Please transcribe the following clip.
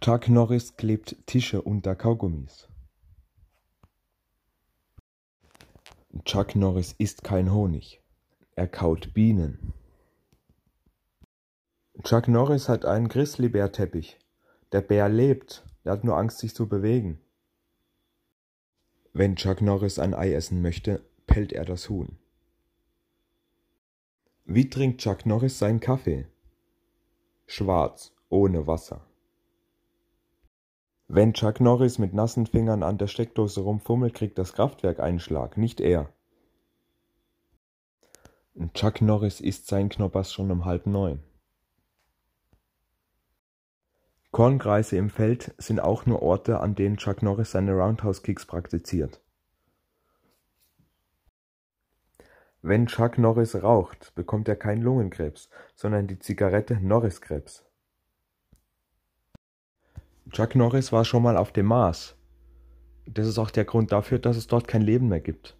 Chuck Norris klebt Tische unter Kaugummis. Chuck Norris isst kein Honig. Er kaut Bienen. Chuck Norris hat einen Grizzlybär-Teppich. Der Bär lebt. Er hat nur Angst, sich zu bewegen. Wenn Chuck Norris ein Ei essen möchte, pellt er das Huhn. Wie trinkt Chuck Norris seinen Kaffee? Schwarz, ohne Wasser. Wenn Chuck Norris mit nassen Fingern an der Steckdose rumfummelt, kriegt das Kraftwerk einen Schlag, nicht er. Chuck Norris isst seinen Knoppers schon um halb neun. Kornkreise im Feld sind auch nur Orte, an denen Chuck Norris seine Roundhouse Kicks praktiziert. Wenn Chuck Norris raucht, bekommt er keinen Lungenkrebs, sondern die Zigarette Norris-Krebs. Chuck Norris war schon mal auf dem Mars. Das ist auch der Grund dafür, dass es dort kein Leben mehr gibt.